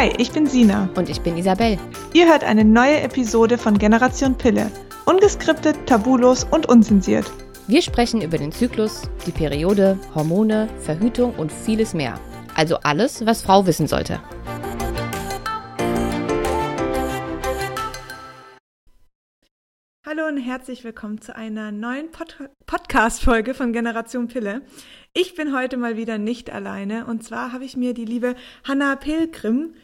Hi, ich bin Sina. Und ich bin Isabel. Ihr hört eine neue Episode von Generation Pille. Ungeskriptet, tabulos und unzensiert. Wir sprechen über den Zyklus, die Periode, Hormone, Verhütung und vieles mehr. Also alles, was Frau wissen sollte. Hallo und herzlich willkommen zu einer neuen Pod Podcast-Folge von Generation Pille. Ich bin heute mal wieder nicht alleine und zwar habe ich mir die liebe Hanna Pilgrim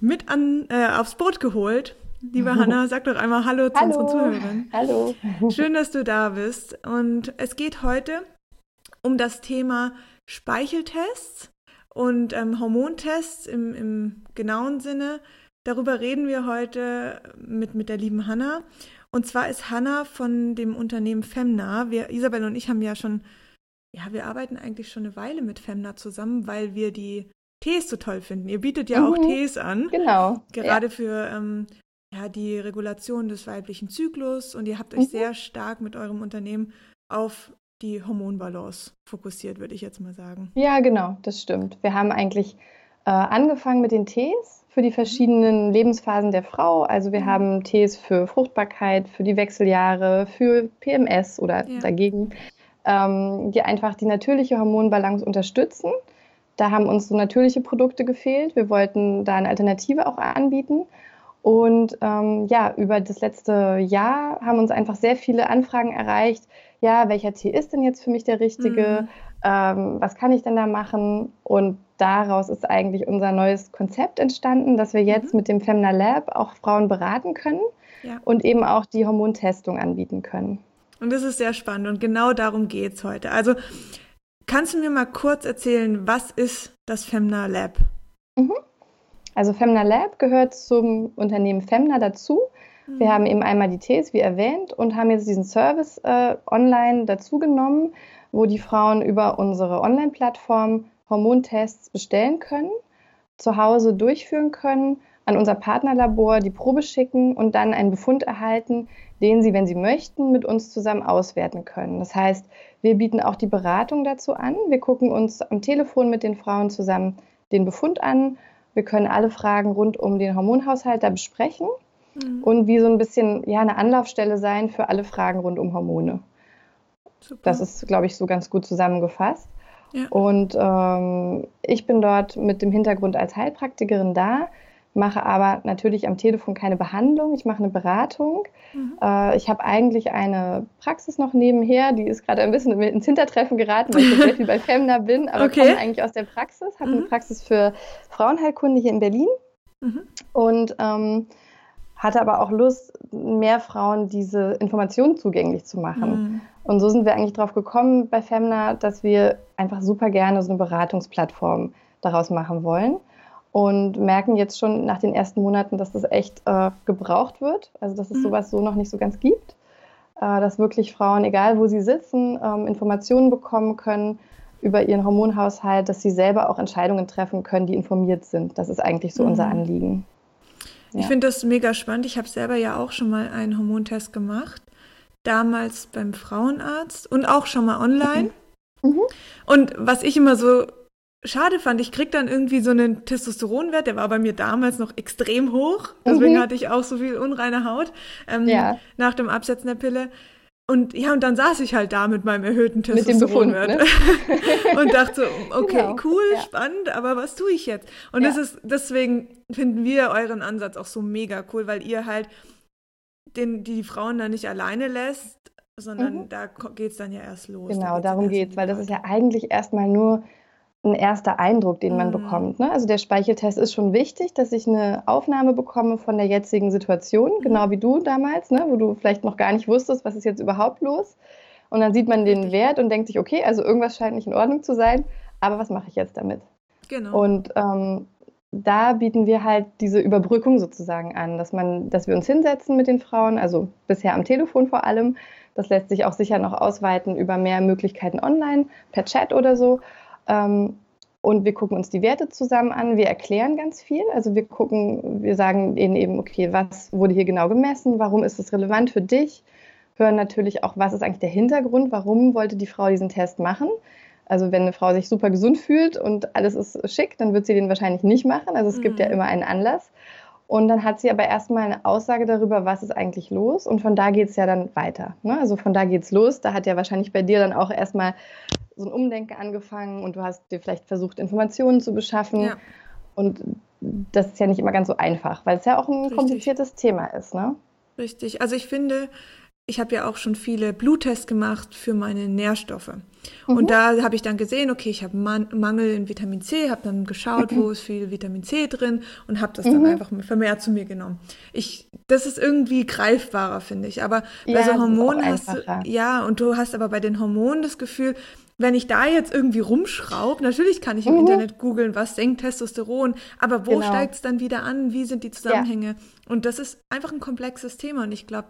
mit an, äh, aufs Boot geholt. Liebe Hanna, sag doch einmal Hallo zu Hallo. unseren Zuhörern. Hallo. Schön, dass du da bist. Und es geht heute um das Thema Speicheltests und ähm, Hormontests im, im genauen Sinne. Darüber reden wir heute mit, mit der lieben Hanna. Und zwar ist Hanna von dem Unternehmen Femna. Wir, Isabel und ich haben ja schon, ja, wir arbeiten eigentlich schon eine Weile mit Femna zusammen, weil wir die Tees so toll finden. Ihr bietet ja auch Mhm. Tees an. Genau. Gerade für ähm, ja, die Regulation des weiblichen Zyklus und ihr habt euch Mhm. sehr stark mit eurem Unternehmen auf die Hormonbalance fokussiert, würde ich jetzt mal sagen. Ja, genau, das stimmt. Wir haben eigentlich äh, angefangen mit den Tees für die verschiedenen Lebensphasen der Frau. Also wir Mhm. haben Tees für Fruchtbarkeit, für die Wechseljahre, für PMS oder Ja. dagegen, ähm, die einfach die natürliche Hormonbalance unterstützen. Da haben uns so natürliche Produkte gefehlt. Wir wollten da eine Alternative auch anbieten. Und ähm, ja, über das letzte Jahr haben uns einfach sehr viele Anfragen erreicht. Ja, welcher Tee ist denn jetzt für mich der richtige? Mhm. Ähm, was kann ich denn da machen? Und daraus ist eigentlich unser neues Konzept entstanden, dass wir jetzt Mhm. mit dem Femna Lab auch Frauen beraten können Ja. und eben auch die Hormontestung anbieten können. Und das ist sehr spannend und genau darum geht es heute. Also kannst du mir mal kurz erzählen, was ist das Femna Lab? Also Femna Lab gehört zum Unternehmen Femna dazu. Wir haben eben einmal die Tees, wie erwähnt, und haben jetzt diesen Service äh, online dazugenommen, wo die Frauen über unsere Online-Plattform Hormontests bestellen können, zu Hause durchführen können, an unser Partnerlabor die Probe schicken und dann einen Befund erhalten, den sie, wenn sie möchten, mit uns zusammen auswerten können. Das heißt, wir bieten auch die Beratung dazu an. Wir gucken uns am Telefon mit den Frauen zusammen den Befund an. Wir können alle Fragen rund um den Hormonhaushalt da besprechen Mhm. und wie so ein bisschen ja, eine Anlaufstelle sein für alle Fragen rund um Hormone. Super. Das ist, glaube ich, so ganz gut zusammengefasst. Ja. Und ähm, ich bin dort mit dem Hintergrund als Heilpraktikerin da, mache aber natürlich am Telefon keine Behandlung, ich mache eine Beratung. Mhm. Äh, ich habe eigentlich eine Praxis noch nebenher, die ist gerade ein bisschen ins Hintertreffen geraten, weil ich jetzt sehr viel bei Femna bin, aber Okay. komme eigentlich aus der Praxis, habe eine Mhm. Praxis für Frauenheilkunde hier in Berlin Mhm. und ähm, hatte aber auch Lust, mehr Frauen diese Informationen zugänglich zu machen. Mhm. Und so sind wir eigentlich drauf gekommen bei Femna, dass wir einfach super gerne so eine Beratungsplattform daraus machen wollen und merken jetzt schon nach den ersten Monaten, dass das echt äh, gebraucht wird, also dass es Mhm. sowas so noch nicht so ganz gibt, äh, dass wirklich Frauen, egal wo sie sitzen, ähm, Informationen bekommen können über ihren Hormonhaushalt, dass sie selber auch Entscheidungen treffen können, die informiert sind. Das ist eigentlich so unser Mhm. Anliegen. Ich Ja. finde das mega spannend. Ich habe selber ja auch schon mal einen Hormontest gemacht. Damals beim Frauenarzt und auch schon mal online. Mhm. Und was ich immer so schade fand, ich krieg dann irgendwie so einen Testosteronwert, der war bei mir damals noch extrem hoch. Deswegen Mhm. hatte ich auch so viel unreine Haut ähm, Ja. nach dem Absetzen der Pille. Und ja, und dann saß ich halt da mit meinem erhöhten Testosteronwert ne? und dachte so, okay, Genau, cool, ja. spannend, aber was tue ich jetzt? Und Ja. das ist, deswegen finden wir euren Ansatz auch so mega cool, weil ihr halt den, die Frauen da nicht alleine lässt, sondern Mhm. da geht es dann ja erst los. Da Genau, geht's darum geht es, weil das ist ja eigentlich erstmal nur ein erster Eindruck, den man Mhm. bekommt. Ne? Also der Speicheltest ist schon wichtig, dass ich eine Aufnahme bekomme von der jetzigen Situation, Mhm. genau wie du damals, ne? wo du vielleicht noch gar nicht wusstest, was ist jetzt überhaupt los. Und dann sieht man den. Wert und denkt sich, okay, also irgendwas scheint nicht in Ordnung zu sein, aber was mache ich jetzt damit? Genau. Und ähm, da bieten wir halt diese Überbrückung sozusagen an, dass man, dass wir uns hinsetzen mit den Frauen, also bisher am Telefon vor allem. Das lässt sich auch sicher noch ausweiten über mehr Möglichkeiten online, per Chat oder so. Ähm, und wir gucken uns die Werte zusammen an. Wir erklären ganz viel. Also wir gucken, wir sagen ihnen eben, okay, was wurde hier genau gemessen? Warum ist es relevant für dich? Hören natürlich auch, was ist eigentlich der Hintergrund? Warum wollte die Frau diesen Test machen? Also wenn eine Frau sich super gesund fühlt und alles ist schick, dann wird sie den wahrscheinlich nicht machen. Also es mhm. gibt ja mhm. immer einen Anlass. Und dann hat sie aber erstmal eine Aussage darüber, was ist eigentlich los. Und von da geht es ja dann weiter. Ne? Also von da geht es los. Da hat ja wahrscheinlich bei dir dann auch erstmal so ein Umdenken angefangen und du hast dir vielleicht versucht, Informationen zu beschaffen. Ja. Und das ist ja nicht immer ganz so einfach, weil es ja auch ein Richtig. kompliziertes Thema ist. Ne? Richtig. Also ich finde, ich habe ja auch schon viele Bluttests gemacht für meine Nährstoffe. Mhm. Und da habe ich dann gesehen, okay, ich habe Man Mangel in Vitamin C, habe dann geschaut, mhm. wo ist viel Vitamin C drin und habe das mhm. dann einfach vermehrt zu mir genommen. Ich, das ist irgendwie greifbarer, finde ich. Aber ja, bei so Hormonen hast du, ja, und du hast aber bei den Hormonen das Gefühl, wenn ich da jetzt irgendwie rumschraube, natürlich kann ich im mhm. Internet googeln, was senkt Testosteron, aber wo genau. steigt es dann wieder an? Wie sind die Zusammenhänge? Ja. Und das ist einfach ein komplexes Thema und ich glaube,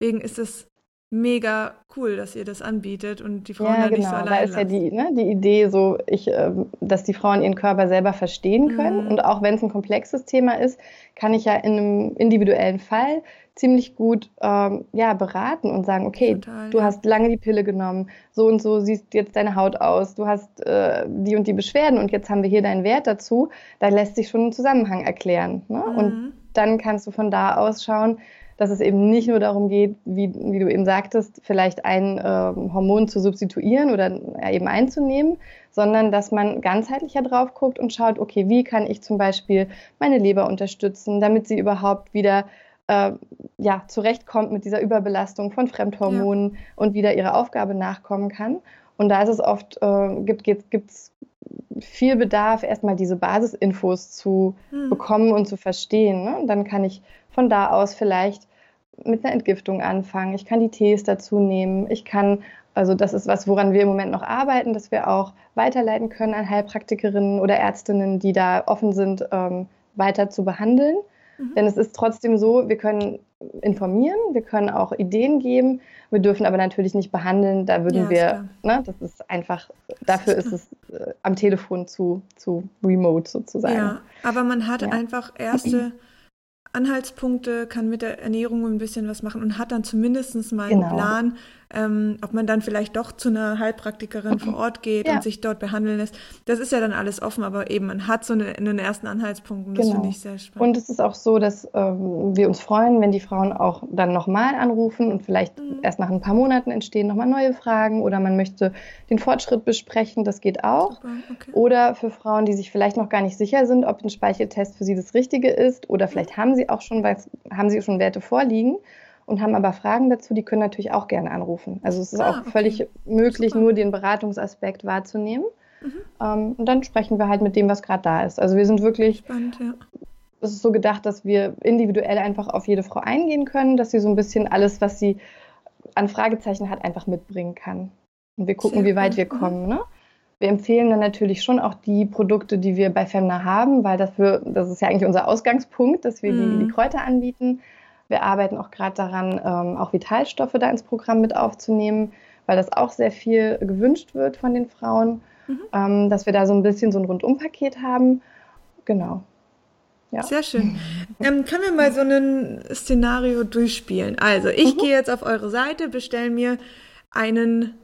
deswegen ist es mega cool, dass ihr das anbietet und die Frauen ja, da nicht so allein da ist ja die, ne, die Idee so, ich, äh, dass die Frauen ihren Körper selber verstehen können mhm. und auch wenn es ein komplexes Thema ist, kann ich ja in einem individuellen Fall ziemlich gut ähm, ja, beraten und sagen, okay, Total, du ja. hast lange die Pille genommen, so und so sieht jetzt deine Haut aus, du hast äh, die und die Beschwerden und jetzt haben wir hier deinen Wert dazu, da lässt sich schon ein Zusammenhang erklären. Ne? Mhm. Und dann kannst du von da aus schauen, dass es eben nicht nur darum geht, wie, wie du eben sagtest, vielleicht ein äh, Hormon zu substituieren oder äh, eben einzunehmen, sondern dass man ganzheitlicher drauf guckt und schaut, okay, wie kann ich zum Beispiel meine Leber unterstützen, damit sie überhaupt wieder äh, ja, zurechtkommt mit dieser Überbelastung von Fremdhormonen ja. und wieder ihrer Aufgabe nachkommen kann. Und da ist es oft, äh, gibt es viel Bedarf, erstmal diese Basisinfos zu hm. bekommen und zu verstehen. Ne? Und dann kann ich von da aus vielleicht mit einer Entgiftung anfangen. Ich kann die Tees dazu nehmen. Ich kann, also das ist was, woran wir im Moment noch arbeiten, dass wir auch weiterleiten können an Heilpraktikerinnen oder Ärztinnen, die da offen sind, ähm, weiter zu behandeln. Mhm. Denn es ist trotzdem so, wir können informieren, wir können auch Ideen geben, wir dürfen aber natürlich nicht behandeln. Da würden ja, wir, ne, das ist einfach, dafür ist, ist es äh, am Telefon zu, zu remote sozusagen. Ja, aber man hat ja. einfach erste Anhaltspunkte, kann mit der Ernährung ein bisschen was machen und hat dann zumindest mal genau. einen Plan, ähm, ob man dann vielleicht doch zu einer Heilpraktikerin vor Ort geht ja. und sich dort behandeln lässt. Das ist ja dann alles offen, aber eben man hat so eine, einen ersten Anhaltspunkt und das genau. finde ich sehr spannend. Und es ist auch so, dass ähm, wir uns freuen, wenn die Frauen auch dann nochmal anrufen und vielleicht mhm. erst nach ein paar Monaten entstehen nochmal neue Fragen oder man möchte den Fortschritt besprechen, das geht auch. Okay. Oder für Frauen, die sich vielleicht noch gar nicht sicher sind, ob ein Speicheltest für sie das Richtige ist oder vielleicht mhm. haben sie auch schon, haben sie schon Werte vorliegen und haben aber Fragen dazu, die können natürlich auch gerne anrufen. Also es ist ah, auch okay. völlig möglich, Super. nur den Beratungsaspekt wahrzunehmen. Mhm. Ähm, und dann sprechen wir halt mit dem, was gerade da ist. Also wir sind wirklich, Spannend, ja. es ist so gedacht, dass wir individuell einfach auf jede Frau eingehen können, dass sie so ein bisschen alles, was sie an Fragezeichen hat, einfach mitbringen kann. Und wir gucken, Sehr wie weit wir mhm. kommen. Ne? Wir empfehlen dann natürlich schon auch die Produkte, die wir bei Femna haben, weil dafür, das ist ja eigentlich unser Ausgangspunkt, dass wir mhm. die, die Kräuter anbieten. Wir arbeiten auch gerade daran, ähm, auch Vitalstoffe da ins Programm mit aufzunehmen, weil das auch sehr viel gewünscht wird von den Frauen, mhm. ähm, dass wir da so ein bisschen so ein Rundumpaket haben. Genau. Ja. Sehr schön. Ähm, können wir mal so ein Szenario durchspielen? Also, ich mhm. gehe jetzt auf eure Seite, bestelle mir einen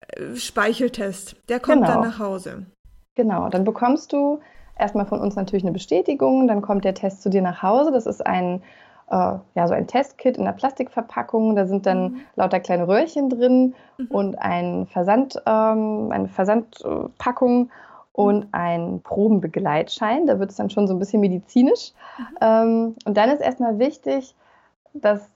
äh, Speicheltest. Der kommt genau. dann nach Hause. Genau, dann bekommst du erstmal von uns natürlich eine Bestätigung, dann kommt der Test zu dir nach Hause. Das ist ein ja, so ein Testkit in der Plastikverpackung. Da sind dann mhm. lauter kleine Röhrchen drin mhm. und ein Versand, ähm, eine Versandpackung und ein Probenbegleitschein. Da wird es dann schon so ein bisschen medizinisch. Mhm. Ähm, und dann ist erstmal wichtig, dass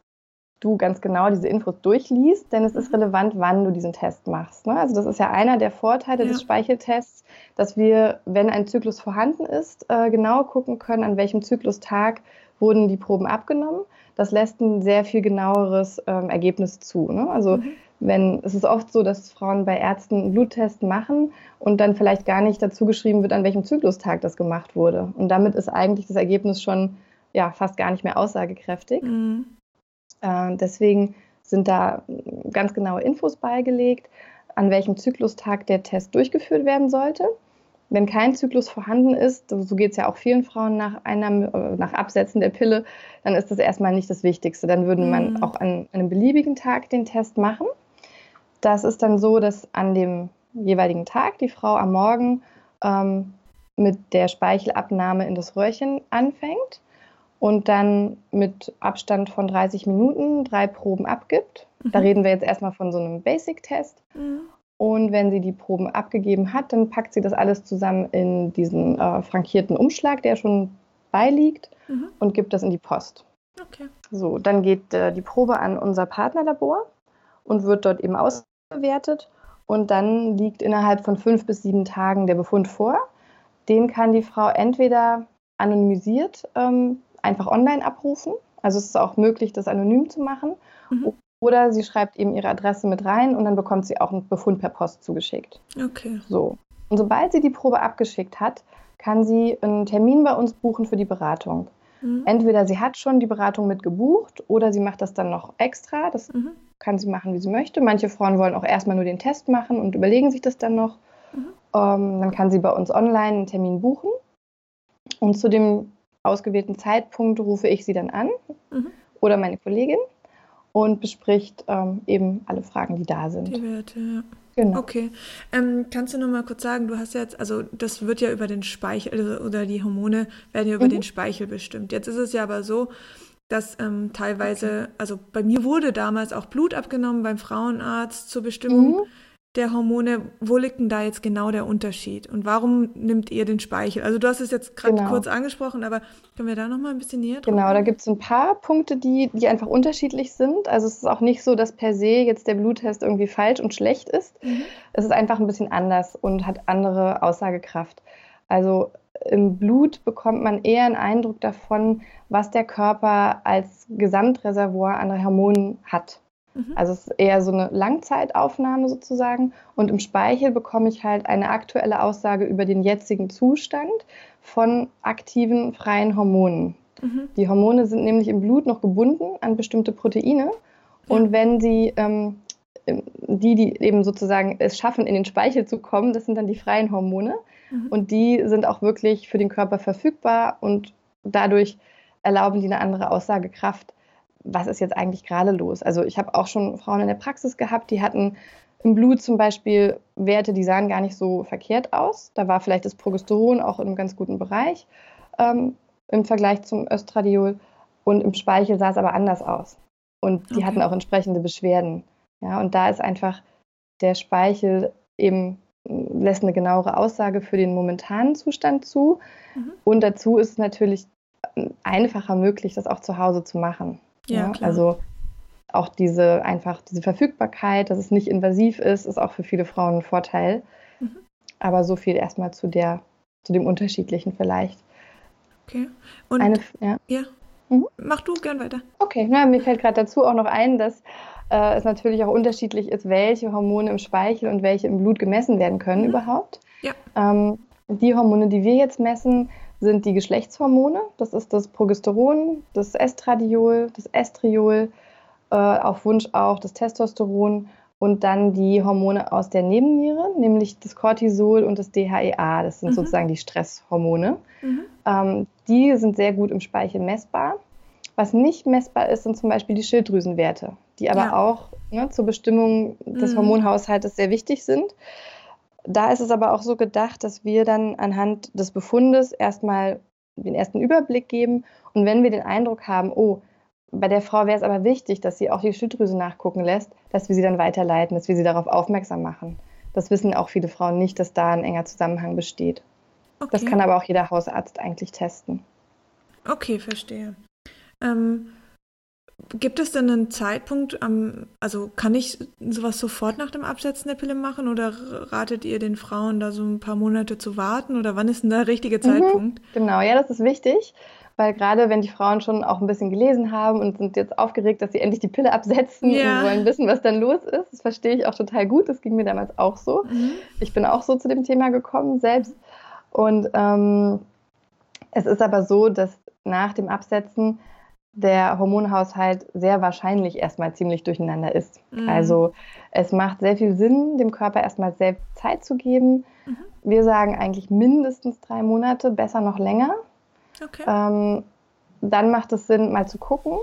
du ganz genau diese Infos durchliest, denn es ist mhm. relevant, wann du diesen Test machst. Ne? Also das ist ja einer der Vorteile ja. des Speicheltests, dass wir, wenn ein Zyklus vorhanden ist, äh, genau gucken können, an welchem Zyklustag wurden die Proben abgenommen. Das lässt ein sehr viel genaueres ähm, Ergebnis zu. Ne? Also mhm. wenn es ist oft so, dass Frauen bei Ärzten einen Bluttest machen und dann vielleicht gar nicht dazu geschrieben wird, an welchem Zyklustag das gemacht wurde. Und damit ist eigentlich das Ergebnis schon ja fast gar nicht mehr aussagekräftig. Mhm. Äh, deswegen sind da ganz genaue Infos beigelegt, an welchem Zyklustag der Test durchgeführt werden sollte. Wenn kein Zyklus vorhanden ist, so geht es ja auch vielen Frauen nach Einnahme, äh, nach Absetzen der Pille, dann ist das erstmal nicht das Wichtigste. Dann würde man mhm. auch an einem beliebigen Tag den Test machen. Das ist dann so, dass an dem jeweiligen Tag die Frau am Morgen ähm, mit der Speichelabnahme in das Röhrchen anfängt und dann mit Abstand von 30 Minuten drei Proben abgibt. Mhm. Da reden wir jetzt erstmal von so einem Basic-Test. Mhm. Und wenn sie die Proben abgegeben hat, dann packt sie das alles zusammen in diesen äh, frankierten Umschlag, der schon beiliegt, mhm. und gibt das in die Post. Okay. So, dann geht äh, die Probe an unser Partnerlabor und wird dort eben ausgewertet. Und dann liegt innerhalb von fünf bis sieben Tagen der Befund vor. Den kann die Frau entweder anonymisiert ähm, einfach online abrufen. Also es ist auch möglich, das anonym zu machen. Mhm. Oder sie schreibt eben ihre Adresse mit rein und dann bekommt sie auch einen Befund per Post zugeschickt. Okay. So. Und sobald sie die Probe abgeschickt hat, kann sie einen Termin bei uns buchen für die Beratung. Mhm. Entweder sie hat schon die Beratung mit gebucht oder sie macht das dann noch extra. Das mhm. kann sie machen, wie sie möchte. Manche Frauen wollen auch erstmal nur den Test machen und überlegen sich das dann noch. Mhm. Ähm, dann kann sie bei uns online einen Termin buchen. Und zu dem ausgewählten Zeitpunkt rufe ich sie dann an mhm. oder meine Kollegin und bespricht ähm, eben alle Fragen, die da sind. Die Werte, ja. Genau. Okay. Ähm, kannst du noch mal kurz sagen, du hast jetzt, also das wird ja über den Speichel also, oder die Hormone werden ja über mhm. den Speichel bestimmt. Jetzt ist es ja aber so, dass ähm, teilweise, okay. also bei mir wurde damals auch Blut abgenommen beim Frauenarzt zur Bestimmung mhm der Hormone, wo liegt denn da jetzt genau der Unterschied? Und warum nimmt ihr den Speichel? Also du hast es jetzt gerade genau. kurz angesprochen, aber können wir da noch mal ein bisschen näher drauf? Genau, da gibt es ein paar Punkte, die, die einfach unterschiedlich sind. Also es ist auch nicht so, dass per se jetzt der Bluttest irgendwie falsch und schlecht ist. Mhm. Es ist einfach ein bisschen anders und hat andere Aussagekraft. Also im Blut bekommt man eher einen Eindruck davon, was der Körper als Gesamtreservoir an Hormonen hat. Mhm. Also es ist eher so eine Langzeitaufnahme sozusagen. Und im Speichel bekomme ich halt eine aktuelle Aussage über den jetzigen Zustand von aktiven freien Hormonen. Mhm. Die Hormone sind nämlich im Blut noch gebunden an bestimmte Proteine. Ja. Und wenn sie ähm, die, die eben sozusagen es schaffen, in den Speichel zu kommen, das sind dann die freien Hormone. Mhm. Und die sind auch wirklich für den Körper verfügbar und dadurch erlauben die eine andere Aussagekraft was ist jetzt eigentlich gerade los? Also ich habe auch schon Frauen in der Praxis gehabt, die hatten im Blut zum Beispiel Werte, die sahen gar nicht so verkehrt aus. Da war vielleicht das Progesteron auch in einem ganz guten Bereich ähm, im Vergleich zum Östradiol. Und im Speichel sah es aber anders aus. Und die okay. hatten auch entsprechende Beschwerden. Ja, und da ist einfach der Speichel eben lässt eine genauere Aussage für den momentanen Zustand zu. Mhm. Und dazu ist es natürlich einfacher möglich, das auch zu Hause zu machen. Ja, ja also auch diese einfach diese Verfügbarkeit, dass es nicht invasiv ist, ist auch für viele Frauen ein Vorteil. Mhm. Aber so viel erstmal zu der, zu dem Unterschiedlichen vielleicht. Okay. Und Eine, ja. ja. Mhm. Mach du gern weiter. Okay, na, mir fällt gerade dazu auch noch ein, dass äh, es natürlich auch unterschiedlich ist, welche Hormone im Speichel und welche im Blut gemessen werden können mhm. überhaupt. Ja. Ähm, die Hormone, die wir jetzt messen, sind die Geschlechtshormone. Das ist das Progesteron, das Estradiol, das Estriol, äh, auf Wunsch auch das Testosteron und dann die Hormone aus der Nebenniere, nämlich das Cortisol und das DHEA. Das sind mhm. sozusagen die Stresshormone. Mhm. Ähm, die sind sehr gut im Speichel messbar. Was nicht messbar ist, sind zum Beispiel die Schilddrüsenwerte, die aber ja. auch ne, zur Bestimmung des mhm. Hormonhaushaltes sehr wichtig sind. Da ist es aber auch so gedacht, dass wir dann anhand des Befundes erstmal den ersten Überblick geben. Und wenn wir den Eindruck haben, oh, bei der Frau wäre es aber wichtig, dass sie auch die Schilddrüse nachgucken lässt, dass wir sie dann weiterleiten, dass wir sie darauf aufmerksam machen. Das wissen auch viele Frauen nicht, dass da ein enger Zusammenhang besteht. Okay. Das kann aber auch jeder Hausarzt eigentlich testen. Okay, verstehe. Ähm, Gibt es denn einen Zeitpunkt, also kann ich sowas sofort nach dem Absetzen der Pille machen oder ratet ihr den Frauen da so ein paar Monate zu warten oder wann ist denn der richtige mhm. Zeitpunkt? Mhm, genau, ja, das ist wichtig, weil gerade wenn die Frauen schon auch ein bisschen gelesen haben und sind jetzt aufgeregt, dass sie endlich die Pille absetzen ja. und wollen wissen, was dann los ist, das verstehe ich auch total gut, das ging mir damals auch so. Mhm. Ich bin auch so zu dem Thema gekommen selbst und ähm, es ist aber so, dass nach dem Absetzen der Hormonhaushalt sehr wahrscheinlich erstmal ziemlich durcheinander ist. Mhm. Also es macht sehr viel Sinn, dem Körper erstmal selbst Zeit zu geben. Mhm. Wir sagen eigentlich mindestens drei Monate, besser noch länger. Okay. Ähm, dann macht es Sinn, mal zu gucken,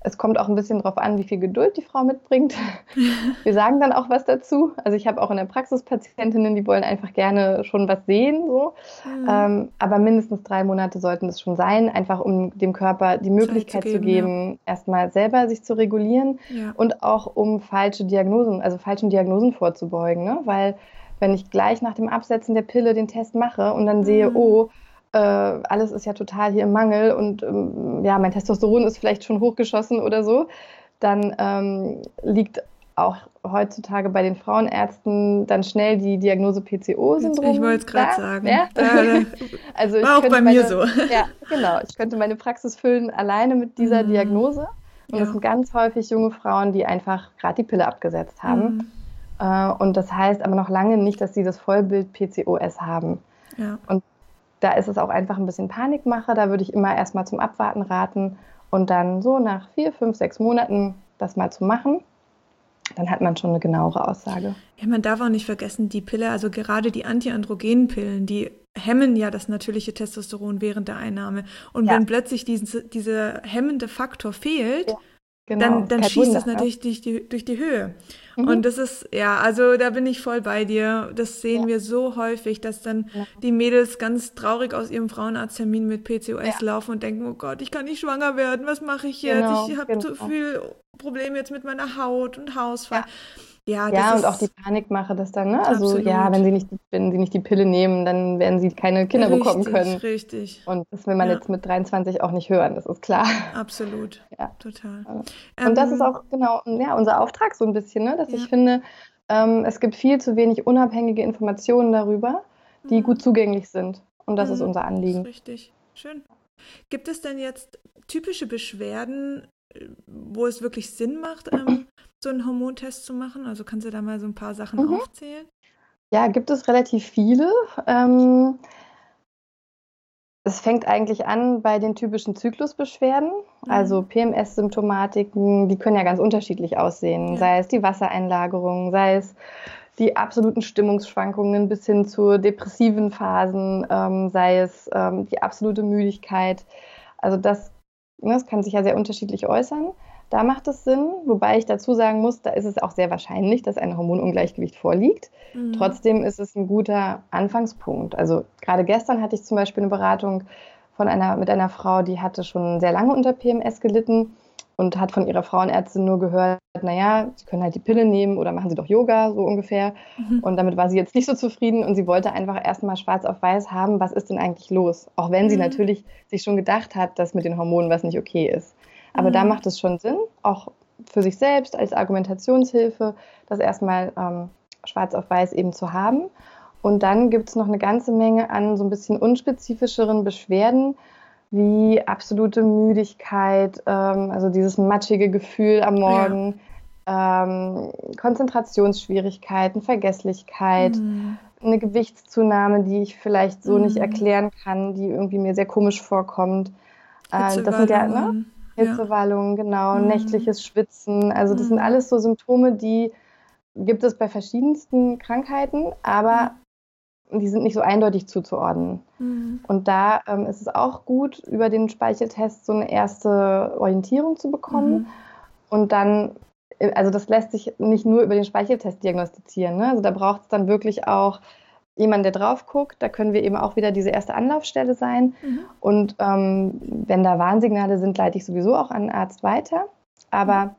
es kommt auch ein bisschen darauf an, wie viel Geduld die Frau mitbringt. Wir sagen dann auch was dazu. Also ich habe auch in der Praxis Patientinnen, die wollen einfach gerne schon was sehen. So. Mhm. Ähm, aber mindestens drei Monate sollten es schon sein, einfach um dem Körper die Möglichkeit zu geben, zu geben ja. erstmal selber sich zu regulieren ja. und auch um falsche Diagnosen, also falschen Diagnosen vorzubeugen. Ne? Weil wenn ich gleich nach dem Absetzen der Pille den Test mache und dann sehe, mhm. oh, äh, alles ist ja total hier im Mangel und ähm, ja, mein Testosteron ist vielleicht schon hochgeschossen oder so, dann ähm, liegt auch heutzutage bei den Frauenärzten dann schnell die Diagnose PCO-Syndrom. Ich wollte es gerade sagen. Ja? also war auch bei meine, mir so. Ja, genau. Ich könnte meine Praxis füllen alleine mit dieser mhm. Diagnose. Und ja. das sind ganz häufig junge Frauen, die einfach gerade die Pille abgesetzt haben. Mhm. Äh, und das heißt aber noch lange nicht, dass sie das Vollbild PCOS haben. Ja. Und da ist es auch einfach ein bisschen Panikmache. Da würde ich immer erstmal zum Abwarten raten und dann so nach vier, fünf, sechs Monaten das mal zu machen. Dann hat man schon eine genauere Aussage. Ja, man darf auch nicht vergessen, die Pille, also gerade die Antiandrogenenpillen, die hemmen ja das natürliche Testosteron während der Einnahme. Und ja. wenn plötzlich diese, dieser hemmende Faktor fehlt, ja. Genau, dann, dann schießt Wunder, es natürlich durch die, durch die Höhe. Mhm. Und das ist, ja, also da bin ich voll bei dir. Das sehen ja. wir so häufig, dass dann ja. die Mädels ganz traurig aus ihrem Frauenarzttermin mit PCOS ja. laufen und denken, oh Gott, ich kann nicht schwanger werden, was mache ich jetzt? Genau, ich habe genau. so viel Probleme jetzt mit meiner Haut und Hausfall. Ja, ja und auch die Panikmache, dass dann, ne? Also absolut. ja, wenn sie nicht, wenn sie nicht die Pille nehmen, dann werden sie keine Kinder richtig, bekommen können. Richtig. Und das will man ja. jetzt mit 23 auch nicht hören, das ist klar. Absolut. Ja. Total. Und ähm, das ist auch genau ja, unser Auftrag so ein bisschen, ne? Dass ja. ich finde, ähm, es gibt viel zu wenig unabhängige Informationen darüber, die mhm. gut zugänglich sind. Und das mhm. ist unser Anliegen. Ist richtig. Schön. Gibt es denn jetzt typische Beschwerden, äh, wo es wirklich Sinn macht, ähm, so einen Hormontest zu machen? Also kannst du da mal so ein paar Sachen mhm. aufzählen? Ja, gibt es relativ viele. Ähm, es fängt eigentlich an bei den typischen Zyklusbeschwerden, mhm. also PMS-Symptomatiken, die können ja ganz unterschiedlich aussehen, ja. sei es die Wassereinlagerung, sei es die absoluten Stimmungsschwankungen bis hin zu depressiven Phasen, ähm, sei es ähm, die absolute Müdigkeit. Also das, ne, das kann sich ja sehr unterschiedlich äußern. Da macht es Sinn, wobei ich dazu sagen muss, da ist es auch sehr wahrscheinlich, dass ein Hormonungleichgewicht vorliegt. Mhm. Trotzdem ist es ein guter Anfangspunkt. Also gerade gestern hatte ich zum Beispiel eine Beratung von einer, mit einer Frau, die hatte schon sehr lange unter PMS gelitten und hat von ihrer Frauenärztin nur gehört, naja, sie können halt die Pille nehmen oder machen sie doch Yoga, so ungefähr. Mhm. Und damit war sie jetzt nicht so zufrieden und sie wollte einfach erstmal schwarz auf weiß haben, was ist denn eigentlich los? Auch wenn sie mhm. natürlich sich schon gedacht hat, dass mit den Hormonen was nicht okay ist. Aber mhm. da macht es schon Sinn, auch für sich selbst als Argumentationshilfe, das erstmal ähm, schwarz auf weiß eben zu haben. Und dann gibt es noch eine ganze Menge an so ein bisschen unspezifischeren Beschwerden, wie absolute Müdigkeit, ähm, also dieses matschige Gefühl am Morgen, ja. ähm, Konzentrationsschwierigkeiten, Vergesslichkeit, mhm. eine Gewichtszunahme, die ich vielleicht so mhm. nicht erklären kann, die irgendwie mir sehr komisch vorkommt. Äh, das sind ja, ne? Hitzewallungen, genau, mhm. nächtliches Schwitzen. Also das mhm. sind alles so Symptome, die gibt es bei verschiedensten Krankheiten, aber mhm. die sind nicht so eindeutig zuzuordnen. Mhm. Und da ähm, ist es auch gut, über den Speicheltest so eine erste Orientierung zu bekommen. Mhm. Und dann, äh, also das lässt sich nicht nur über den Speicheltest diagnostizieren. Ne? Also da braucht es dann wirklich auch jemand, der drauf guckt. Da können wir eben auch wieder diese erste Anlaufstelle sein. Mhm. Und ähm, wenn da Warnsignale sind, leite ich sowieso auch an einen Arzt weiter. Aber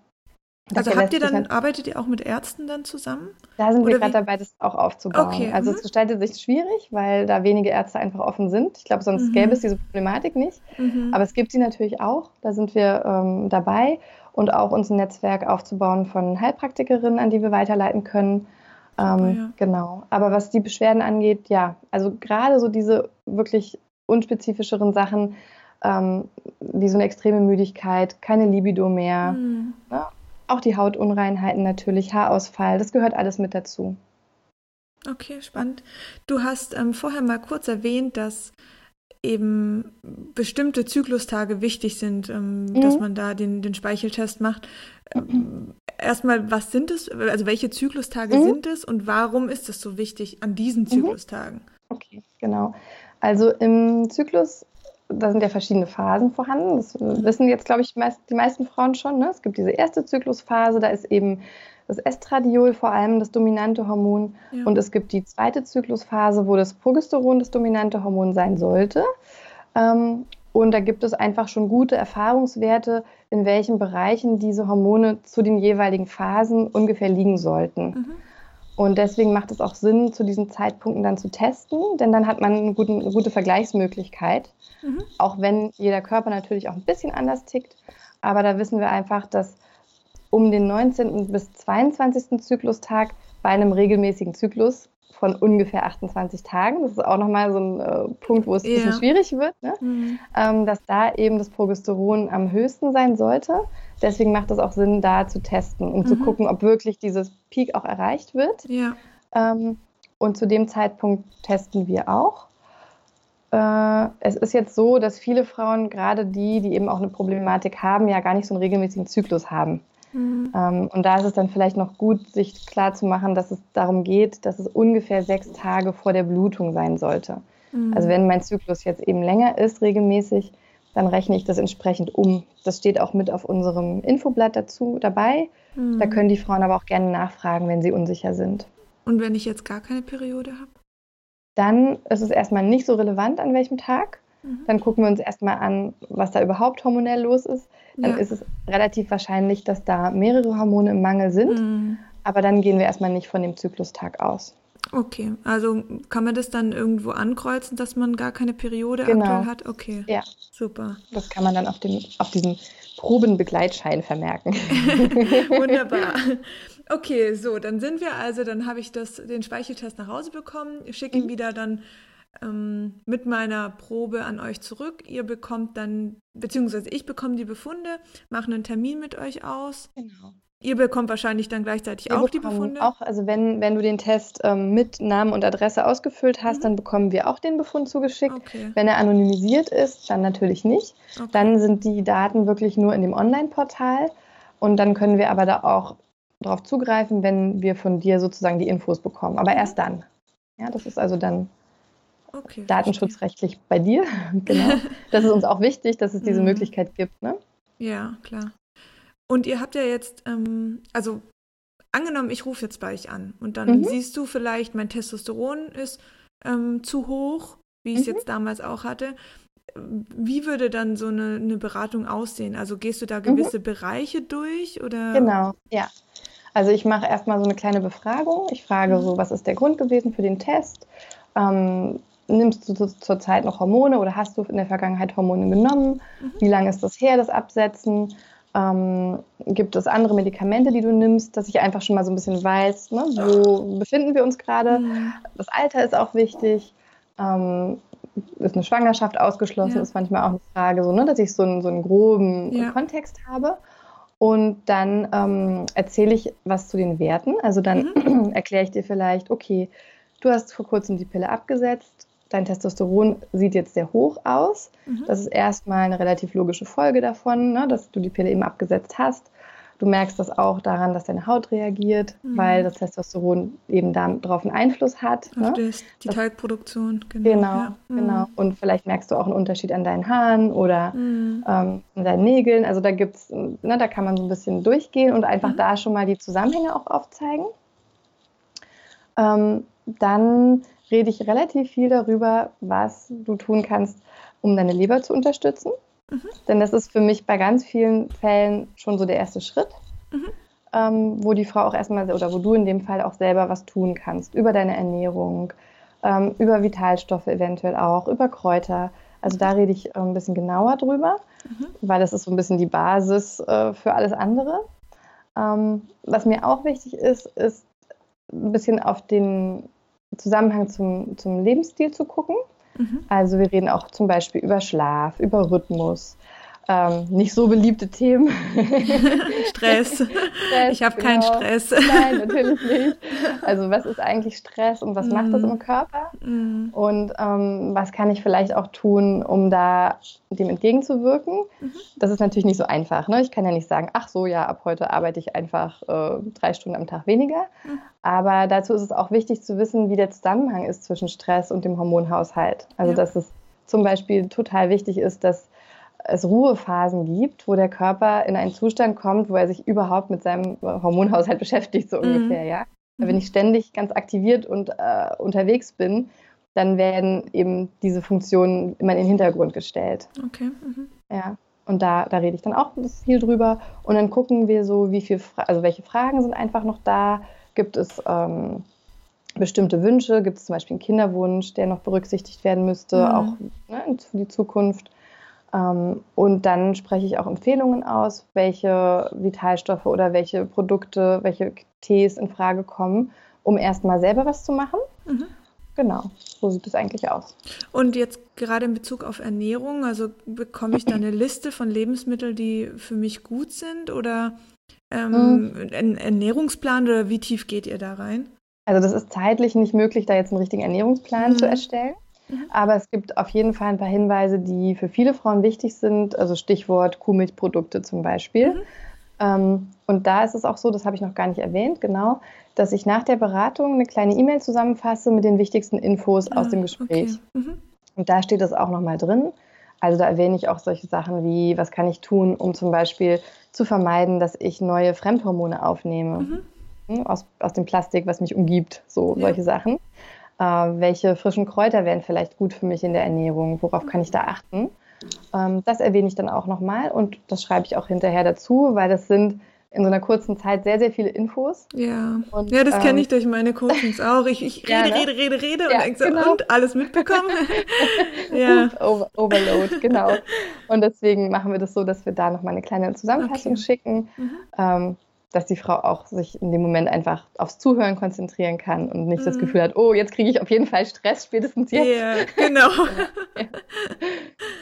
mhm. also habt ihr dann, dann, arbeitet ihr auch mit Ärzten dann zusammen? Da sind Oder wir gerade dabei, das auch aufzubauen. Okay. Also mhm. es gestaltet sich schwierig, weil da wenige Ärzte einfach offen sind. Ich glaube, sonst mhm. gäbe es diese Problematik nicht. Mhm. Aber es gibt sie natürlich auch. Da sind wir ähm, dabei und auch uns ein Netzwerk aufzubauen von Heilpraktikerinnen, an die wir weiterleiten können. Ähm, ja. Genau. Aber was die Beschwerden angeht, ja, also gerade so diese wirklich unspezifischeren Sachen, ähm, wie so eine extreme Müdigkeit, keine Libido mehr, mhm. ne? auch die Hautunreinheiten natürlich, Haarausfall, das gehört alles mit dazu. Okay, spannend. Du hast ähm, vorher mal kurz erwähnt, dass eben bestimmte Zyklustage wichtig sind, ähm, mhm. dass man da den, den Speicheltest macht. Ähm, erstmal, was sind es? Also welche Zyklustage mhm. sind es und warum ist es so wichtig an diesen mhm. Zyklustagen? Okay, genau. Also im Zyklus da sind ja verschiedene Phasen vorhanden. Das wissen jetzt, glaube ich, meist, die meisten Frauen schon. Ne? Es gibt diese erste Zyklusphase, da ist eben das Estradiol vor allem das dominante Hormon. Ja. Und es gibt die zweite Zyklusphase, wo das Progesteron das dominante Hormon sein sollte. Ähm, und da gibt es einfach schon gute Erfahrungswerte, in welchen Bereichen diese Hormone zu den jeweiligen Phasen ungefähr liegen sollten. Mhm. Und deswegen macht es auch Sinn, zu diesen Zeitpunkten dann zu testen, denn dann hat man eine gute, eine gute Vergleichsmöglichkeit. Mhm. Auch wenn jeder Körper natürlich auch ein bisschen anders tickt. Aber da wissen wir einfach, dass um den 19. bis 22. Zyklustag bei einem regelmäßigen Zyklus von ungefähr 28 Tagen. Das ist auch nochmal so ein äh, Punkt, wo es ein bisschen schwierig wird, ne? mhm. ähm, dass da eben das Progesteron am höchsten sein sollte. Deswegen macht es auch Sinn, da zu testen, um mhm. zu gucken, ob wirklich dieses Peak auch erreicht wird. Ja. Ähm, und zu dem Zeitpunkt testen wir auch. Äh, es ist jetzt so, dass viele Frauen, gerade die, die eben auch eine Problematik haben, ja gar nicht so einen regelmäßigen Zyklus haben. Mhm. Ähm, und da ist es dann vielleicht noch gut, sich klar zu machen, dass es darum geht, dass es ungefähr sechs Tage vor der Blutung sein sollte. Mhm. Also wenn mein Zyklus jetzt eben länger ist, regelmäßig, dann rechne ich das entsprechend um. Das steht auch mit auf unserem Infoblatt dazu dabei. Mhm. Da können die Frauen aber auch gerne nachfragen, wenn sie unsicher sind. Und wenn ich jetzt gar keine Periode habe? Dann ist es erstmal nicht so relevant, an welchem Tag. Mhm. Dann gucken wir uns erstmal an, was da überhaupt hormonell los ist. Dann ja. ist es relativ wahrscheinlich, dass da mehrere Hormone im Mangel sind. Mhm. Aber dann gehen wir erstmal nicht von dem Zyklustag aus. Okay, also kann man das dann irgendwo ankreuzen, dass man gar keine Periode genau. aktuell hat? Okay, ja. super. Das kann man dann auf, dem, auf diesem Probenbegleitschein vermerken. Wunderbar. Okay, so, dann sind wir also, dann habe ich das, den Speicheltest nach Hause bekommen, schicke ihn mhm. wieder dann ähm, mit meiner Probe an euch zurück. Ihr bekommt dann, beziehungsweise ich bekomme die Befunde, mache einen Termin mit euch aus. Genau. Ihr bekommt wahrscheinlich dann gleichzeitig wir auch die Befunde. Auch, also wenn, wenn du den Test ähm, mit Namen und Adresse ausgefüllt hast, mhm. dann bekommen wir auch den Befund zugeschickt. Okay. Wenn er anonymisiert ist, dann natürlich nicht. Okay. Dann sind die Daten wirklich nur in dem Online-Portal und dann können wir aber da auch darauf zugreifen, wenn wir von dir sozusagen die Infos bekommen. Aber erst dann. Ja, das ist also dann okay, datenschutzrechtlich verstehe. bei dir. genau. Das ist uns auch wichtig, dass es diese mhm. Möglichkeit gibt. Ne? Ja, klar. Und ihr habt ja jetzt, ähm, also angenommen, ich rufe jetzt bei euch an und dann mhm. siehst du vielleicht, mein Testosteron ist ähm, zu hoch, wie ich es mhm. jetzt damals auch hatte. Wie würde dann so eine, eine Beratung aussehen? Also gehst du da mhm. gewisse mhm. Bereiche durch oder? Genau, ja. Also ich mache erstmal so eine kleine Befragung. Ich frage mhm. so, was ist der Grund gewesen für den Test? Ähm, nimmst du zurzeit noch Hormone oder hast du in der Vergangenheit Hormone genommen? Mhm. Wie lange ist das her, das Absetzen? Ähm, gibt es andere Medikamente, die du nimmst, dass ich einfach schon mal so ein bisschen weiß, ne, wo befinden wir uns gerade? Mhm. Das Alter ist auch wichtig. Ähm, ist eine Schwangerschaft ausgeschlossen, ja. ist manchmal auch eine Frage, so, ne, dass ich so einen, so einen groben ja. Kontext habe. Und dann ähm, erzähle ich was zu den Werten. Also dann mhm. erkläre ich dir vielleicht, okay, du hast vor kurzem die Pille abgesetzt, dein Testosteron sieht jetzt sehr hoch aus. Mhm. Das ist erstmal eine relativ logische Folge davon, ne, dass du die Pille eben abgesetzt hast. Du merkst das auch daran, dass deine Haut reagiert, mhm. weil das Testosteron eben darauf einen Einfluss hat. Ne? die Teigproduktion, genau. Genau, ja. mhm. genau. Und vielleicht merkst du auch einen Unterschied an deinen Haaren oder mhm. ähm, an deinen Nägeln. Also da gibt's, ne, da kann man so ein bisschen durchgehen und einfach mhm. da schon mal die Zusammenhänge auch aufzeigen. Ähm, dann rede ich relativ viel darüber, was du tun kannst, um deine Leber zu unterstützen. Mhm. Denn das ist für mich bei ganz vielen Fällen schon so der erste Schritt, mhm. ähm, wo die Frau auch erstmal oder wo du in dem Fall auch selber was tun kannst über deine Ernährung, ähm, über Vitalstoffe eventuell auch, über Kräuter. Also da rede ich äh, ein bisschen genauer drüber, mhm. weil das ist so ein bisschen die Basis äh, für alles andere. Ähm, was mir auch wichtig ist, ist ein bisschen auf den Zusammenhang zum, zum Lebensstil zu gucken. Mhm. Also wir reden auch zum Beispiel über Schlaf, über Rhythmus, ähm, nicht so beliebte Themen. Stress. Stress. Ich habe genau. keinen Stress. Nein, natürlich nicht. Also was ist eigentlich Stress und was mm. macht das im Körper? Mm. Und ähm, was kann ich vielleicht auch tun, um da dem entgegenzuwirken? Mhm. Das ist natürlich nicht so einfach. Ne? Ich kann ja nicht sagen, ach so, ja, ab heute arbeite ich einfach äh, drei Stunden am Tag weniger. Mhm. Aber dazu ist es auch wichtig zu wissen, wie der Zusammenhang ist zwischen Stress und dem Hormonhaushalt. Also ja. dass es zum Beispiel total wichtig ist, dass es Ruhephasen gibt, wo der Körper in einen Zustand kommt, wo er sich überhaupt mit seinem Hormonhaushalt beschäftigt, so mhm. ungefähr, ja. Wenn ich ständig ganz aktiviert und äh, unterwegs bin, dann werden eben diese Funktionen immer in den Hintergrund gestellt. Okay. Mhm. Ja. Und da, da rede ich dann auch viel drüber. Und dann gucken wir so, wie viel, also welche Fragen sind einfach noch da. Gibt es ähm, bestimmte Wünsche? Gibt es zum Beispiel einen Kinderwunsch, der noch berücksichtigt werden müsste, mhm. auch ne, für die Zukunft? Ähm, und dann spreche ich auch Empfehlungen aus, welche Vitalstoffe oder welche Produkte, welche Tees in Frage kommen, um erstmal selber was zu machen. Mhm. Genau, so sieht es eigentlich aus. Und jetzt gerade in Bezug auf Ernährung, also bekomme ich da eine Liste von Lebensmitteln, die für mich gut sind oder ähm, mhm. ein Ernährungsplan oder wie tief geht ihr da rein? Also das ist zeitlich nicht möglich, da jetzt einen richtigen Ernährungsplan mhm. zu erstellen. Mhm. Aber es gibt auf jeden Fall ein paar Hinweise, die für viele Frauen wichtig sind. Also Stichwort Kuhmilchprodukte zum Beispiel. Mhm. Ähm, und da ist es auch so, das habe ich noch gar nicht erwähnt, genau, dass ich nach der Beratung eine kleine E-Mail zusammenfasse mit den wichtigsten Infos ah, aus dem Gespräch. Okay. Mhm. Und da steht das auch nochmal drin. Also da erwähne ich auch solche Sachen wie, was kann ich tun, um zum Beispiel zu vermeiden, dass ich neue Fremdhormone aufnehme mhm. Hm, aus, aus dem Plastik, was mich umgibt, so ja. solche Sachen. Äh, welche frischen Kräuter wären vielleicht gut für mich in der Ernährung? Worauf kann ich da achten? Ähm, das erwähne ich dann auch nochmal und das schreibe ich auch hinterher dazu, weil das sind in so einer kurzen Zeit sehr, sehr viele Infos. Ja, und, ja das ähm, kenne ich durch meine Coachings auch. Ich, ich rede, ja, ne? rede, rede, rede ja, und denke so, genau. und alles mitbekommen. ja. Over Overload, genau. Und deswegen machen wir das so, dass wir da nochmal eine kleine Zusammenfassung okay. schicken. Mhm. Ähm, dass die Frau auch sich in dem Moment einfach aufs Zuhören konzentrieren kann und nicht mm. das mhm. Gefühl hat, oh, jetzt kriege ich auf jeden Fall Stress, spätestens jetzt. Ja, genau. ja.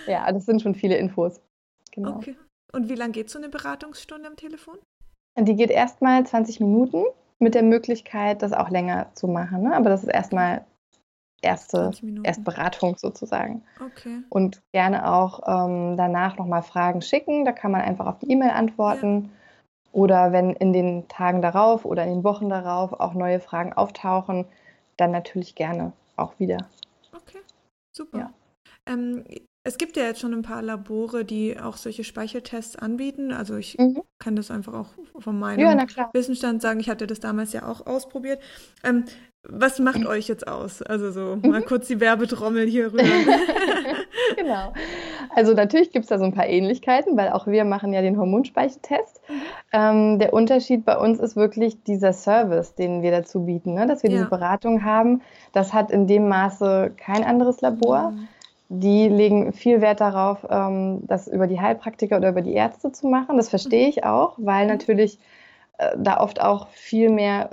ja, das sind schon viele Infos. Genau. Okay. Und wie lange geht so eine Beratungsstunde am Telefon? Die geht erstmal 20 Minuten mit der Möglichkeit, das auch länger zu machen. Ne? Aber das ist erstmal erste Erstberatung sozusagen. Okay. Und gerne auch ähm, danach nochmal Fragen schicken. Da kann man einfach auf die E-Mail antworten. Ja. Oder wenn in den Tagen darauf oder in den Wochen darauf auch neue Fragen auftauchen, dann natürlich gerne auch wieder. Okay, super. Ja. Ähm, es gibt ja jetzt schon ein paar Labore, die auch solche Speicheltests anbieten. Also ich mhm. kann das einfach auch von meinem ja, Wissensstand sagen. Ich hatte das damals ja auch ausprobiert. Ähm, was macht euch jetzt aus? Also so mal mhm. kurz die Werbetrommel hier rüber. genau. Also natürlich gibt es da so ein paar Ähnlichkeiten, weil auch wir machen ja den Hormonspeicheltest. Mhm. Ähm, der Unterschied bei uns ist wirklich dieser Service, den wir dazu bieten, ne? dass wir ja. diese Beratung haben. Das hat in dem Maße kein anderes Labor. Mhm. Die legen viel Wert darauf, ähm, das über die Heilpraktiker oder über die Ärzte zu machen. Das verstehe mhm. ich auch, weil natürlich äh, da oft auch viel mehr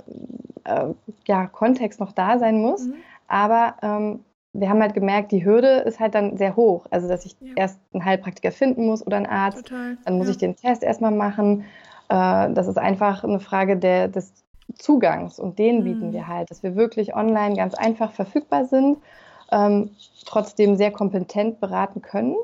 äh, ja, Kontext noch da sein muss. Mhm. Aber ähm, wir haben halt gemerkt, die Hürde ist halt dann sehr hoch. Also, dass ich ja. erst einen Heilpraktiker finden muss oder einen Arzt. Total. Dann muss ja. ich den Test erstmal machen. Äh, das ist einfach eine Frage der, des Zugangs und den mhm. bieten wir halt, dass wir wirklich online ganz einfach verfügbar sind, ähm, trotzdem sehr kompetent beraten können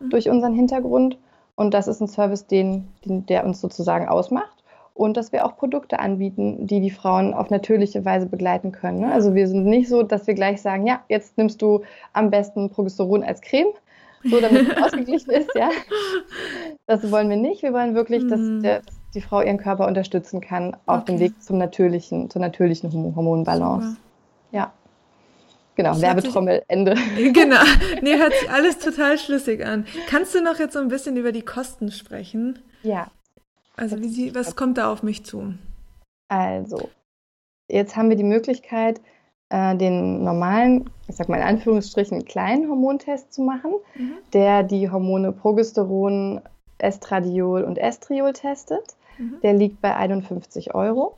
mhm. durch unseren Hintergrund. Und das ist ein Service, den, den, der uns sozusagen ausmacht und dass wir auch Produkte anbieten, die die Frauen auf natürliche Weise begleiten können. Ne? Also wir sind nicht so, dass wir gleich sagen, ja, jetzt nimmst du am besten Progesteron als Creme, so damit es ausgeglichen ist, ja. Das wollen wir nicht. Wir wollen wirklich, dass, mhm. der, dass die Frau ihren Körper unterstützen kann auf okay. dem Weg zum natürlichen, zur natürlichen Hormonbalance. Super. Ja. Genau, das Werbetrommel, sich, Ende. Genau. Nee, hört sich alles total schlüssig an. Kannst du noch jetzt so ein bisschen über die Kosten sprechen? Ja, also wie sie, was kommt da auf mich zu? Also, jetzt haben wir die Möglichkeit, äh, den normalen, ich sag mal in Anführungsstrichen, kleinen Hormontest zu machen, mhm. der die Hormone Progesteron, Estradiol und Estriol testet. Mhm. Der liegt bei 51 Euro.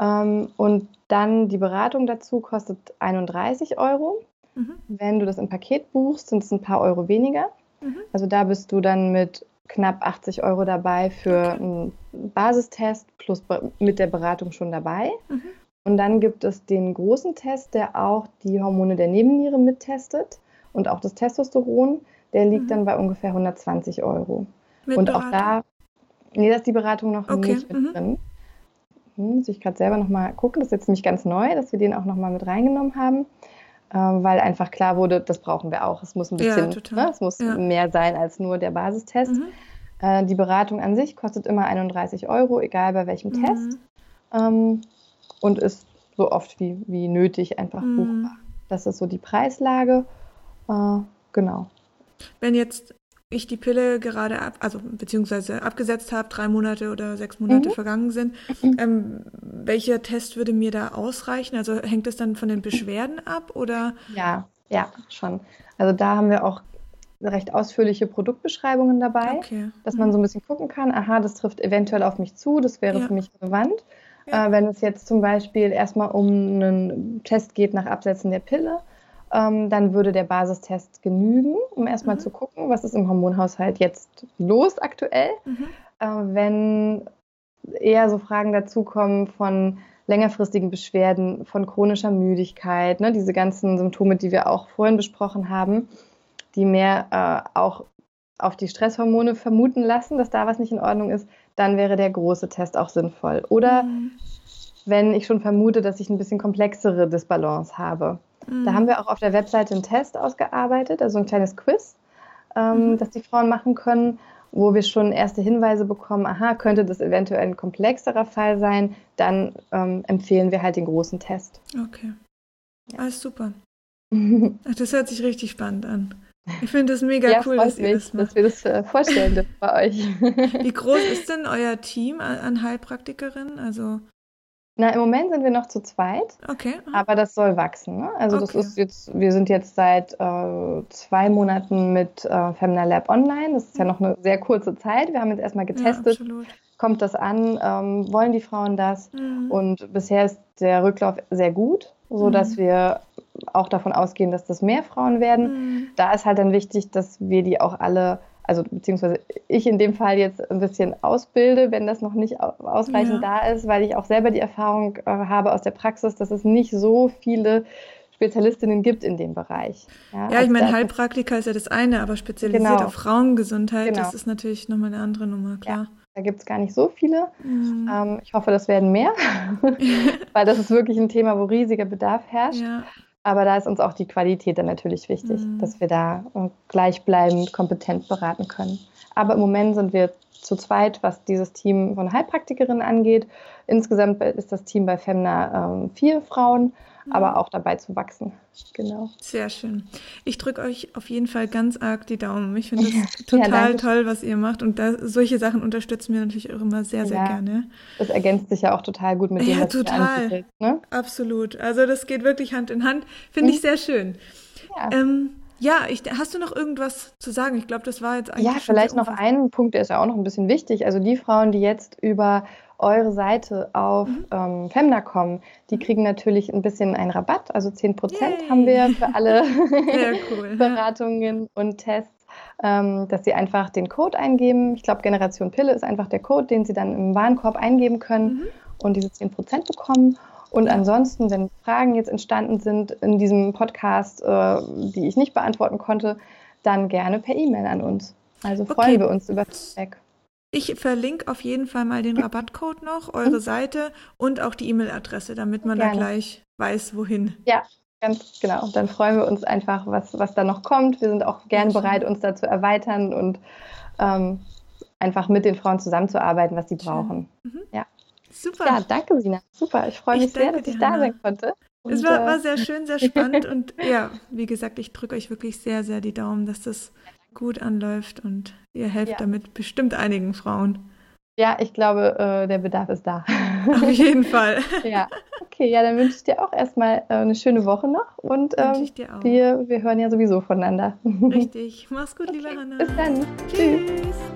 Ähm, und dann die Beratung dazu kostet 31 Euro. Mhm. Wenn du das im Paket buchst, sind es ein paar Euro weniger. Mhm. Also da bist du dann mit knapp 80 Euro dabei für einen Basistest plus mit der Beratung schon dabei. Mhm. Und dann gibt es den großen Test, der auch die Hormone der Nebenniere mittestet und auch das Testosteron. Der liegt mhm. dann bei ungefähr 120 Euro. Mit und Beratung? auch da, nee, da ist die Beratung noch okay. nicht mit mhm. drin. Hm, muss ich gerade selber nochmal gucken. Das ist jetzt nämlich ganz neu, dass wir den auch nochmal mit reingenommen haben. Äh, weil einfach klar wurde, das brauchen wir auch. Es muss ein bisschen, ja, ne, es muss ja. mehr sein als nur der Basistest. Mhm. Äh, die Beratung an sich kostet immer 31 Euro, egal bei welchem mhm. Test. Ähm, und ist so oft wie, wie nötig einfach mhm. buchbar. Das ist so die Preislage. Äh, genau. Wenn jetzt ich die Pille gerade ab, also beziehungsweise abgesetzt habe, drei Monate oder sechs Monate mhm. vergangen sind, mhm. ähm, welcher Test würde mir da ausreichen? Also hängt es dann von den Beschwerden ab oder? Ja, ja, schon. Also da haben wir auch recht ausführliche Produktbeschreibungen dabei, okay. dass man so ein bisschen gucken kann, aha, das trifft eventuell auf mich zu, das wäre ja. für mich relevant. Ja. Äh, wenn es jetzt zum Beispiel erstmal um einen Test geht nach Absetzen der Pille, ähm, dann würde der Basistest genügen, um erstmal mhm. zu gucken, was ist im Hormonhaushalt jetzt los aktuell. Mhm. Äh, wenn eher so Fragen dazukommen von längerfristigen Beschwerden, von chronischer Müdigkeit, ne, diese ganzen Symptome, die wir auch vorhin besprochen haben, die mehr äh, auch auf die Stresshormone vermuten lassen, dass da was nicht in Ordnung ist, dann wäre der große Test auch sinnvoll. Oder mhm. wenn ich schon vermute, dass ich ein bisschen komplexere Disbalance habe, Mhm. Da haben wir auch auf der Webseite einen Test ausgearbeitet, also ein kleines Quiz, ähm, mhm. das die Frauen machen können, wo wir schon erste Hinweise bekommen, aha, könnte das eventuell ein komplexerer Fall sein, dann ähm, empfehlen wir halt den großen Test. Okay. Ja. Alles super. das hört sich richtig spannend an. Ich finde das mega ja, cool, dass ihr das macht. dass wir das äh, vorstellen dürfen bei euch. Wie groß ist denn euer Team an Heilpraktikerinnen? Also na, im Moment sind wir noch zu zweit. Okay. Aber das soll wachsen. Ne? Also okay. das ist jetzt, wir sind jetzt seit äh, zwei Monaten mit äh, Femina Lab online. Das ist ja noch eine sehr kurze Zeit. Wir haben jetzt erstmal getestet. Ja, kommt das an? Ähm, wollen die Frauen das? Mhm. Und bisher ist der Rücklauf sehr gut, sodass mhm. wir auch davon ausgehen, dass das mehr Frauen werden. Mhm. Da ist halt dann wichtig, dass wir die auch alle also beziehungsweise ich in dem Fall jetzt ein bisschen ausbilde, wenn das noch nicht ausreichend ja. da ist, weil ich auch selber die Erfahrung äh, habe aus der Praxis, dass es nicht so viele Spezialistinnen gibt in dem Bereich. Ja, ja ich also meine, Heilpraktiker ist ja das eine, aber spezialisiert genau. auf Frauengesundheit, genau. das ist natürlich nochmal eine andere Nummer, klar. Ja, da gibt es gar nicht so viele. Mhm. Ähm, ich hoffe, das werden mehr, weil das ist wirklich ein Thema, wo riesiger Bedarf herrscht. Ja. Aber da ist uns auch die Qualität dann natürlich wichtig, mhm. dass wir da äh, gleichbleibend kompetent beraten können. Aber im Moment sind wir zu zweit, was dieses Team von Heilpraktikerinnen angeht. Insgesamt ist das Team bei Femna äh, vier Frauen aber auch dabei zu wachsen. Genau. Sehr schön. Ich drücke euch auf jeden Fall ganz arg die Daumen. Ich finde es total ja, toll, was ihr macht. Und da, solche Sachen unterstützen wir natürlich auch immer sehr, sehr ja, gerne. Das ergänzt sich ja auch total gut mit dem, ja, was total. Ne? Absolut. Also das geht wirklich Hand in Hand. Finde mhm. ich sehr schön. Ja. Ähm, ja, ich, hast du noch irgendwas zu sagen? Ich glaube, das war jetzt eigentlich. Ja, vielleicht noch ein Punkt, der ist ja auch noch ein bisschen wichtig. Also die Frauen, die jetzt über eure Seite auf mhm. ähm, Femna kommen, die kriegen natürlich ein bisschen einen Rabatt. Also 10 Prozent haben wir für alle cool, Beratungen und Tests. Ähm, dass sie einfach den Code eingeben. Ich glaube, Generation Pille ist einfach der Code, den sie dann im Warenkorb eingeben können mhm. und diese 10% bekommen. Und ansonsten, wenn Fragen jetzt entstanden sind in diesem Podcast, äh, die ich nicht beantworten konnte, dann gerne per E-Mail an uns. Also freuen okay. wir uns über Feedback. Ich verlinke auf jeden Fall mal den Rabattcode noch, eure mhm. Seite und auch die E-Mail-Adresse, damit man Gerne. da gleich weiß, wohin. Ja, ganz genau. Dann freuen wir uns einfach, was, was da noch kommt. Wir sind auch gern bereit, uns da zu erweitern und ähm, einfach mit den Frauen zusammenzuarbeiten, was sie brauchen. Mhm. Ja. Super. Ja, danke, Sina. Super. Ich freue mich ich sehr, dass ich da sein konnte. Und, es war, war, sehr schön, sehr spannend und ja, wie gesagt, ich drücke euch wirklich sehr, sehr die Daumen, dass das gut anläuft und ihr helft ja. damit bestimmt einigen Frauen. Ja, ich glaube, äh, der Bedarf ist da. Auf jeden Fall. ja. Okay, ja, dann wünsche ich dir auch erstmal äh, eine schöne Woche noch und ähm, wir, wir hören ja sowieso voneinander. Richtig. Mach's gut, okay. liebe Hanna. Bis dann. Tschüss. Tschüss.